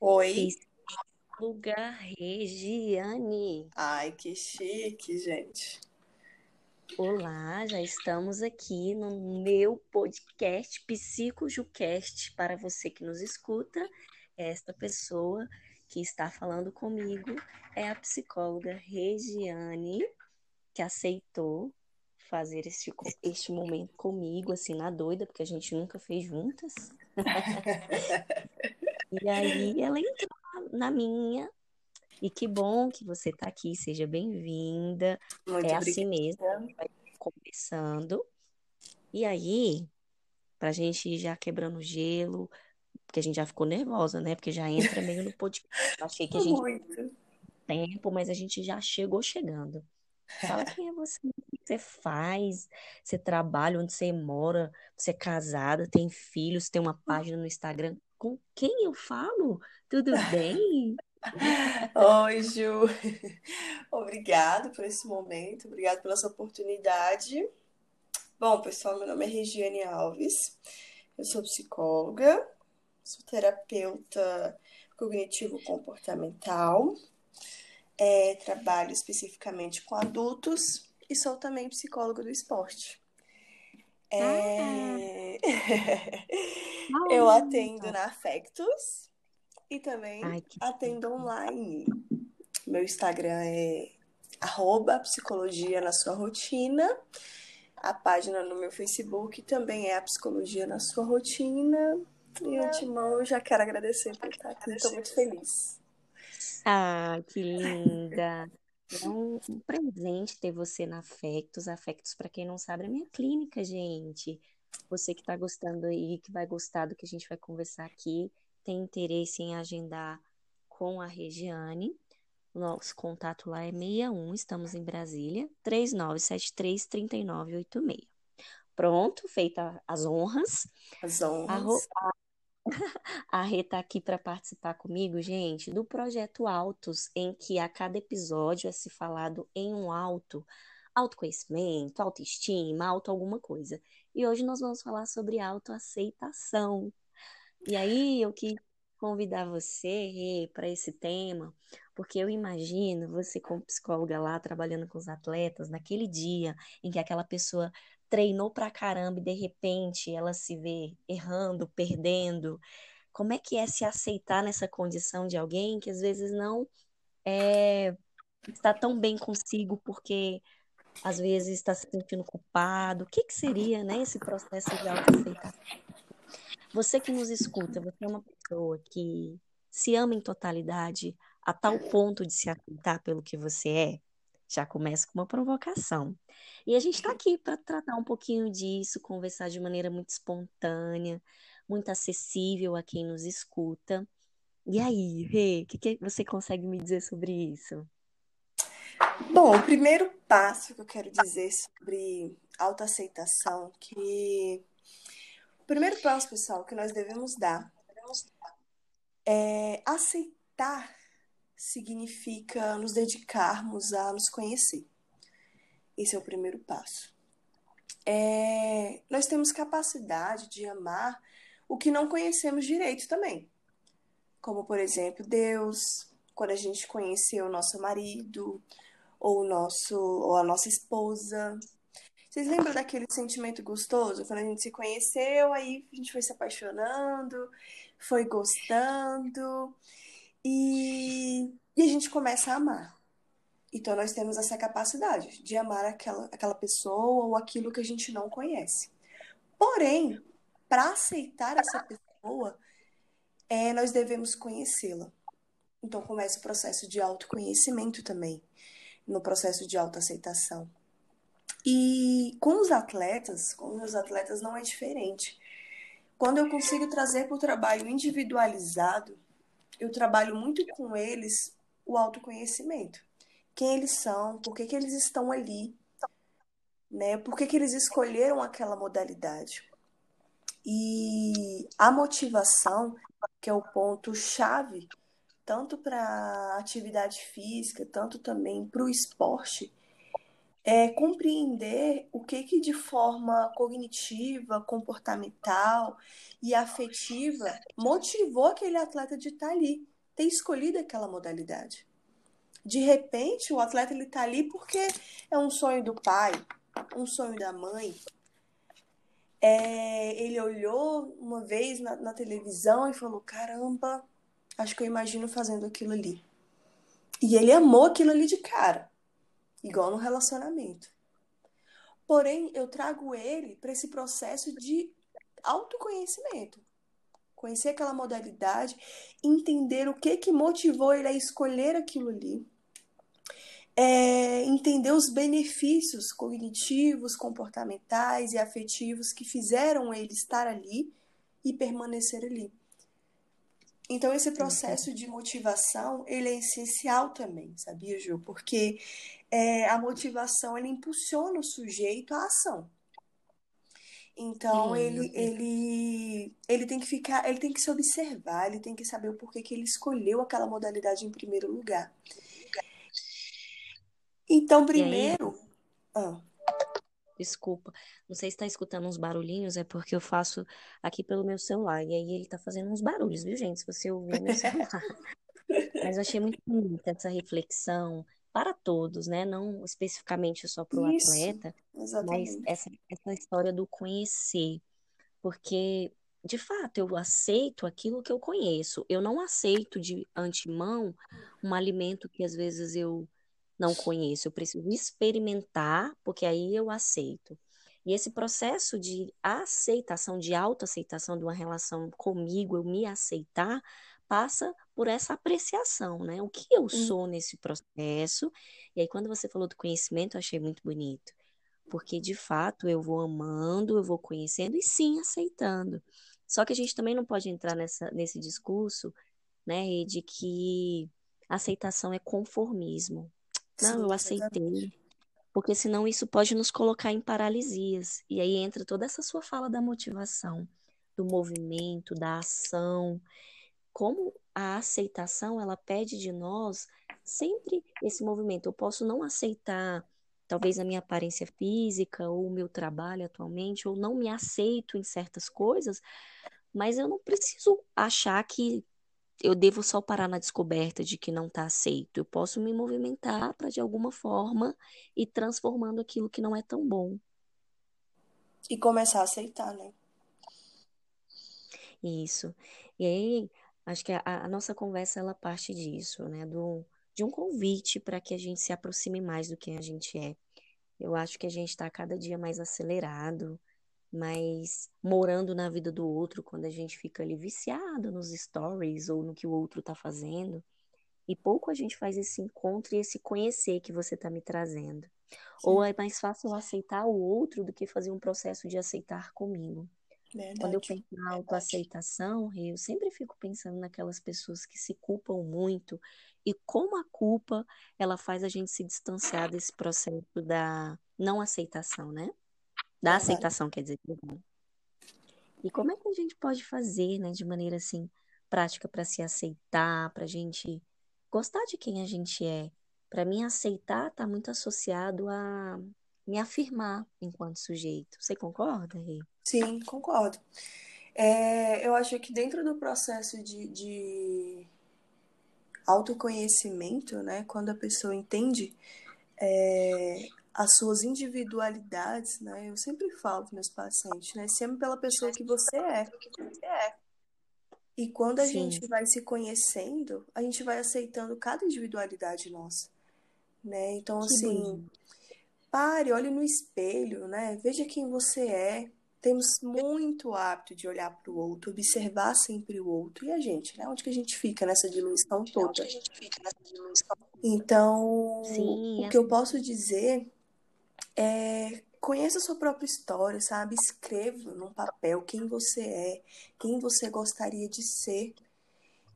Oi. Lugar Regiane. Ai, que chique, gente. Olá, já estamos aqui no meu podcast PsicoJucast. Para você que nos escuta, esta pessoa que está falando comigo é a psicóloga Regiane, que aceitou fazer este, este momento comigo, assim, na doida, porque a gente nunca fez juntas. e aí ela entrou na minha. E que bom que você está aqui, seja bem-vinda. É assim mesmo, vai começando. E aí, pra gente ir já quebrando gelo, porque a gente já ficou nervosa, né? Porque já entra meio no podcast. Achei que a gente Muito. tempo, mas a gente já chegou chegando. Fala quem é você, o que você faz, você trabalha, onde você mora, você é casada, tem filhos, tem uma página no Instagram. Com quem eu falo? Tudo bem? Oi, Ju. Obrigado por esse momento, obrigado pela sua oportunidade. Bom, pessoal, meu nome é Regiane Alves, eu sou psicóloga, sou terapeuta cognitivo-comportamental, é, trabalho especificamente com adultos e sou também psicóloga do esporte. É... eu atendo na Afectos e também Ai, atendo online. Meu Instagram é arroba psicologia na sua rotina. A página no meu Facebook também é a psicologia na sua rotina. E antemão, eu já quero agradecer por estar aqui. Estou muito feliz. Ah, que linda! É um, um presente ter você na Afectos. Afectos, para quem não sabe, é minha clínica, gente. Você que está gostando aí, que vai gostar do que a gente vai conversar aqui, tem interesse em agendar com a Regiane. Nosso contato lá é 61, estamos em Brasília, 3973-3986. Pronto, feita as honras. As honras. Ro- a Rê tá aqui para participar comigo, gente, do projeto Autos, em que a cada episódio é se falado em um auto, autoconhecimento, autoestima, auto alguma coisa. E hoje nós vamos falar sobre autoaceitação. E aí eu quis convidar você, Rê, para esse tema, porque eu imagino você como psicóloga lá trabalhando com os atletas, naquele dia em que aquela pessoa treinou pra caramba e de repente ela se vê errando, perdendo. Como é que é se aceitar nessa condição de alguém que às vezes não é, está tão bem consigo porque às vezes está se sentindo culpado? O que que seria, né, esse processo de autoaceitação? Você que nos escuta, você é uma pessoa que se ama em totalidade a tal ponto de se aceitar pelo que você é? Já começa com uma provocação. E a gente está aqui para tratar um pouquinho disso, conversar de maneira muito espontânea, muito acessível a quem nos escuta. E aí, Rê, o que, que você consegue me dizer sobre isso? Bom, o primeiro passo que eu quero dizer sobre autoaceitação, que o primeiro passo, pessoal, que nós devemos dar é aceitar significa nos dedicarmos a nos conhecer. Esse é o primeiro passo. É, nós temos capacidade de amar o que não conhecemos direito também. Como, por exemplo, Deus, quando a gente conheceu o nosso marido, ou, o nosso, ou a nossa esposa. Vocês lembram daquele sentimento gostoso? Quando a gente se conheceu, aí a gente foi se apaixonando, foi gostando, e, e a gente começa a amar. Então, nós temos essa capacidade de amar aquela, aquela pessoa ou aquilo que a gente não conhece. Porém, para aceitar essa pessoa, é, nós devemos conhecê-la. Então, começa o processo de autoconhecimento também, no processo de autoaceitação. E com os atletas, com os meus atletas, não é diferente. Quando eu consigo trazer para o trabalho individualizado, eu trabalho muito com eles o autoconhecimento quem eles são, por que, que eles estão ali, né? Por que, que eles escolheram aquela modalidade. E a motivação, que é o ponto chave, tanto para atividade física, tanto também para o esporte, é compreender o que que de forma cognitiva, comportamental e afetiva motivou aquele atleta de estar ali, ter escolhido aquela modalidade. De repente, o atleta ele está ali porque é um sonho do pai, um sonho da mãe. É, ele olhou uma vez na, na televisão e falou: Caramba, acho que eu imagino fazendo aquilo ali. E ele amou aquilo ali de cara, igual no relacionamento. Porém, eu trago ele para esse processo de autoconhecimento. Conhecer aquela modalidade, entender o que que motivou ele a escolher aquilo ali. É, entender os benefícios cognitivos, comportamentais e afetivos que fizeram ele estar ali e permanecer ali. Então esse processo de motivação ele é essencial também, sabia, Ju? Porque é, a motivação ele impulsiona o sujeito à ação. Então Sim, ele, ele, ele tem que ficar, ele tem que se observar, ele tem que saber o porquê que ele escolheu aquela modalidade em primeiro lugar. Então, primeiro. Ah. Desculpa. Não sei se está escutando uns barulhinhos, é porque eu faço aqui pelo meu celular. E aí ele está fazendo uns barulhos, viu, gente? Se você ouvir meu celular. Mas eu achei muito bonita essa reflexão para todos, né? Não especificamente só para o atleta, exatamente. mas essa, essa história do conhecer. Porque, de fato, eu aceito aquilo que eu conheço. Eu não aceito de antemão um alimento que às vezes eu não conheço, eu preciso experimentar, porque aí eu aceito. E esse processo de aceitação, de autoaceitação de uma relação comigo, eu me aceitar, passa por essa apreciação, né? O que eu hum. sou nesse processo. E aí, quando você falou do conhecimento, eu achei muito bonito. Porque, de fato, eu vou amando, eu vou conhecendo e sim aceitando. Só que a gente também não pode entrar nessa, nesse discurso, né, de que aceitação é conformismo. Não, Sim, eu aceitei. Porque senão isso pode nos colocar em paralisias. E aí entra toda essa sua fala da motivação, do movimento, da ação. Como a aceitação, ela pede de nós sempre esse movimento. Eu posso não aceitar talvez a minha aparência física ou o meu trabalho atualmente, ou não me aceito em certas coisas, mas eu não preciso achar que eu devo só parar na descoberta de que não está aceito. Eu posso me movimentar para, de alguma forma, ir transformando aquilo que não é tão bom. E começar a aceitar, né? Isso. E aí, acho que a, a nossa conversa, ela parte disso, né? Do, de um convite para que a gente se aproxime mais do que a gente é. Eu acho que a gente está cada dia mais acelerado, mas morando na vida do outro, quando a gente fica ali viciado nos stories ou no que o outro tá fazendo, e pouco a gente faz esse encontro e esse conhecer que você tá me trazendo. Sim. Ou é mais fácil aceitar o outro do que fazer um processo de aceitar comigo. Verdade. Quando eu penso na autoaceitação, eu sempre fico pensando naquelas pessoas que se culpam muito e como a culpa ela faz a gente se distanciar desse processo da não aceitação, né? Da aceitação, quer dizer. E como é que a gente pode fazer, né, de maneira assim, prática para se aceitar, para a gente gostar de quem a gente é? Para mim, aceitar está muito associado a me afirmar enquanto sujeito. Você concorda, Rê? Sim, concordo. É, eu acho que dentro do processo de, de autoconhecimento, né, quando a pessoa entende é, as suas individualidades, né? Eu sempre falo para meus pacientes, né? Se ame pela pessoa que você é. E quando a Sim. gente vai se conhecendo, a gente vai aceitando cada individualidade nossa, né? Então, que assim, pare, olhe no espelho, né? Veja quem você é. Temos muito hábito de olhar para o outro, observar sempre o outro. E a gente, né? Onde que a gente fica nessa diluição toda? Então, Sim, o que eu posso dizer é, conheça a sua própria história, sabe? Escreva num papel quem você é, quem você gostaria de ser.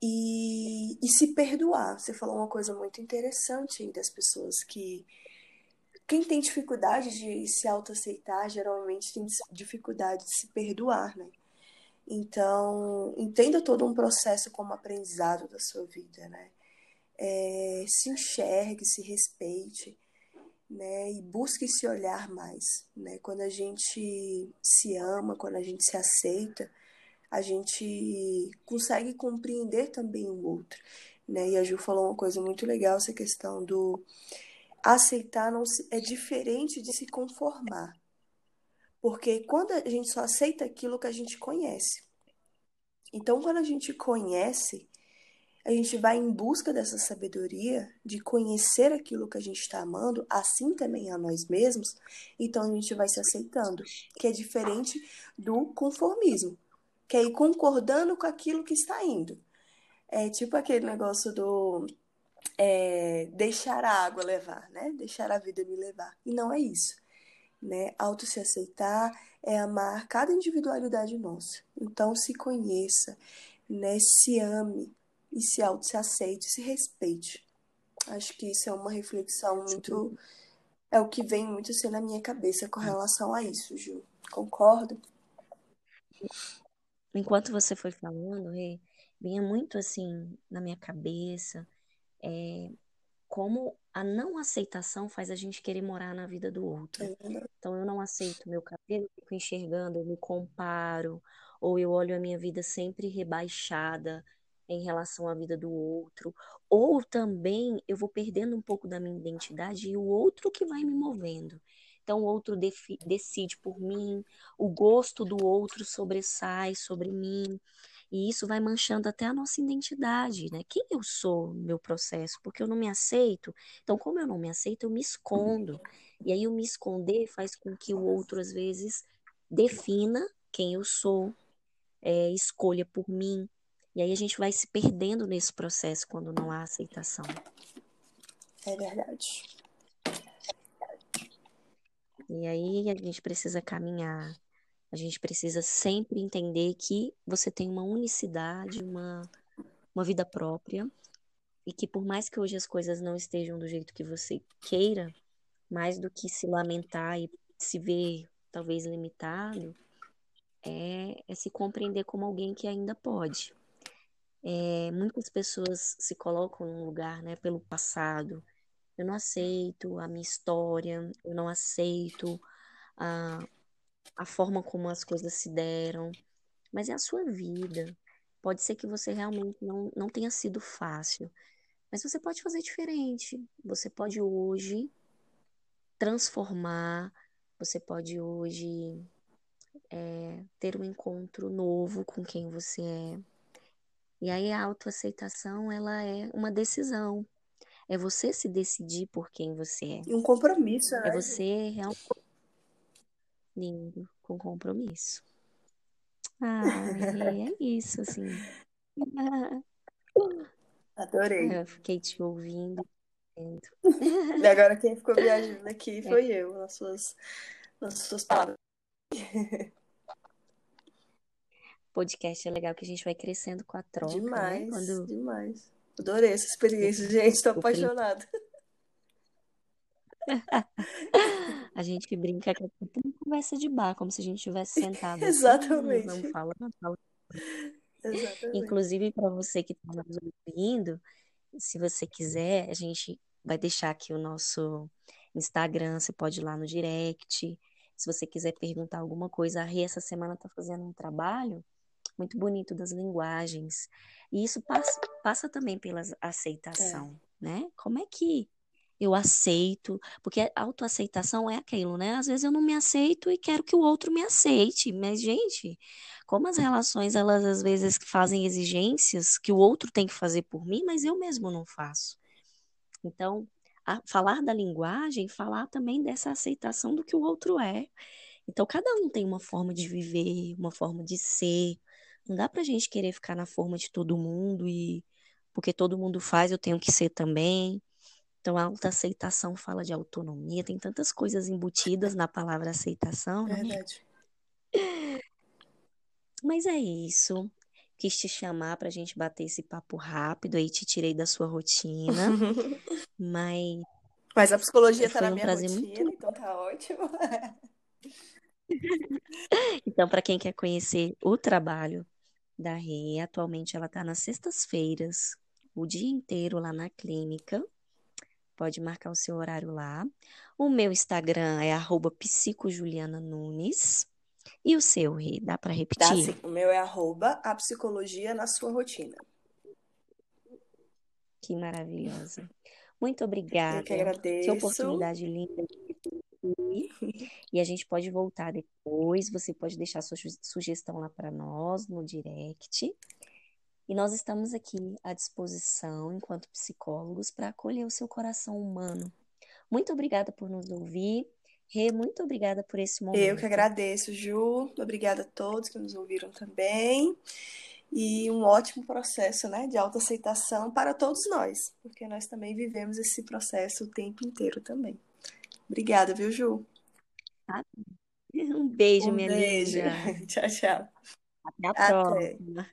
E, e se perdoar. Você falou uma coisa muito interessante aí das pessoas que. Quem tem dificuldade de se autoaceitar, geralmente tem dificuldade de se perdoar, né? Então, entenda todo um processo como aprendizado da sua vida, né? É, se enxergue, se respeite né? E busque se olhar mais, né? Quando a gente se ama, quando a gente se aceita, a gente consegue compreender também o outro, né? E a Ju falou uma coisa muito legal, essa questão do aceitar não se, é diferente de se conformar. Porque quando a gente só aceita aquilo que a gente conhece. Então, quando a gente conhece, a gente vai em busca dessa sabedoria de conhecer aquilo que a gente está amando, assim também a nós mesmos, então a gente vai se aceitando, que é diferente do conformismo, que é ir concordando com aquilo que está indo. É tipo aquele negócio do é, deixar a água levar, né? Deixar a vida me levar. E não é isso. Né? Auto se aceitar é amar cada individualidade nossa. Então se conheça, né? Se ame, e se auto se aceite, se respeite. Acho que isso é uma reflexão muito é o que vem muito assim na minha cabeça com relação a isso, Ju. Concordo? Enquanto você foi falando, Rê, vinha muito assim na minha cabeça é, como a não aceitação faz a gente querer morar na vida do outro. É então eu não aceito meu cabelo, fico enxergando, eu me comparo, ou eu olho a minha vida sempre rebaixada, em relação à vida do outro, ou também eu vou perdendo um pouco da minha identidade e o outro que vai me movendo. Então o outro decide por mim, o gosto do outro sobressai sobre mim. E isso vai manchando até a nossa identidade, né? Quem eu sou no meu processo? Porque eu não me aceito. Então, como eu não me aceito, eu me escondo. E aí, o me esconder faz com que o outro, às vezes, defina quem eu sou, é, escolha por mim. E aí a gente vai se perdendo nesse processo quando não há aceitação. É verdade. E aí a gente precisa caminhar. A gente precisa sempre entender que você tem uma unicidade, uma, uma vida própria. E que por mais que hoje as coisas não estejam do jeito que você queira, mais do que se lamentar e se ver talvez limitado, é, é se compreender como alguém que ainda pode. É, muitas pessoas se colocam num lugar, né, pelo passado. Eu não aceito a minha história, eu não aceito a, a forma como as coisas se deram, mas é a sua vida. Pode ser que você realmente não, não tenha sido fácil, mas você pode fazer diferente. Você pode hoje transformar, você pode hoje é, ter um encontro novo com quem você é. E aí a autoaceitação, ela é uma decisão. É você se decidir por quem você é. Um compromisso, né? É você realmente lindo, com compromisso. Ah, é isso, assim. Adorei. Eu fiquei te ouvindo. E agora quem ficou viajando aqui é. foi é. eu, nas suas, nas suas palavras podcast é legal que a gente vai crescendo com a troca. Né? Demais, né? Quando... demais. Adorei essa experiência, gente. Estou apaixonada. a gente brinca que é uma conversa de bar, como se a gente estivesse sentado. Exatamente. Assim, não fala, não fala. Exatamente. Inclusive, para você que está nos ouvindo, se você quiser, a gente vai deixar aqui o nosso Instagram, você pode ir lá no direct. Se você quiser perguntar alguma coisa, a Rê essa semana está fazendo um trabalho muito bonito das linguagens. E isso passa, passa também pela aceitação, é. né? Como é que eu aceito? Porque a autoaceitação é aquilo, né? Às vezes eu não me aceito e quero que o outro me aceite. Mas, gente, como as relações, elas às vezes fazem exigências que o outro tem que fazer por mim, mas eu mesmo não faço. Então, falar da linguagem, falar também dessa aceitação do que o outro é. Então, cada um tem uma forma de viver, uma forma de ser, não dá pra gente querer ficar na forma de todo mundo e porque todo mundo faz, eu tenho que ser também. Então, a autoaceitação fala de autonomia, tem tantas coisas embutidas na palavra aceitação. Né? Verdade. Mas é isso. Quis te chamar pra gente bater esse papo rápido, aí te tirei da sua rotina. mas. Mas a psicologia tá na um minha rotina, muito... então tá ótimo. então, para quem quer conhecer o trabalho da Rê. Atualmente ela está nas sextas-feiras, o dia inteiro lá na clínica. pode marcar o seu horário lá. O meu Instagram é arroba psicojuliananunes. E o seu, Rê? Dá para repetir? Dá sim. O meu é arroba a psicologia na sua rotina. Que maravilhosa. Muito obrigada. Eu que agradeço. Que oportunidade linda. E a gente pode voltar depois. Você pode deixar sua sugestão lá para nós no direct. E nós estamos aqui à disposição, enquanto psicólogos, para acolher o seu coração humano. Muito obrigada por nos ouvir. Rê, muito obrigada por esse momento. Eu que agradeço, Ju. Obrigada a todos que nos ouviram também. E um ótimo processo né, de autoaceitação para todos nós, porque nós também vivemos esse processo o tempo inteiro também. Obrigada, viu, Ju? Um beijo, um minha beijo. linda. tchau, tchau. Até a Até. próxima.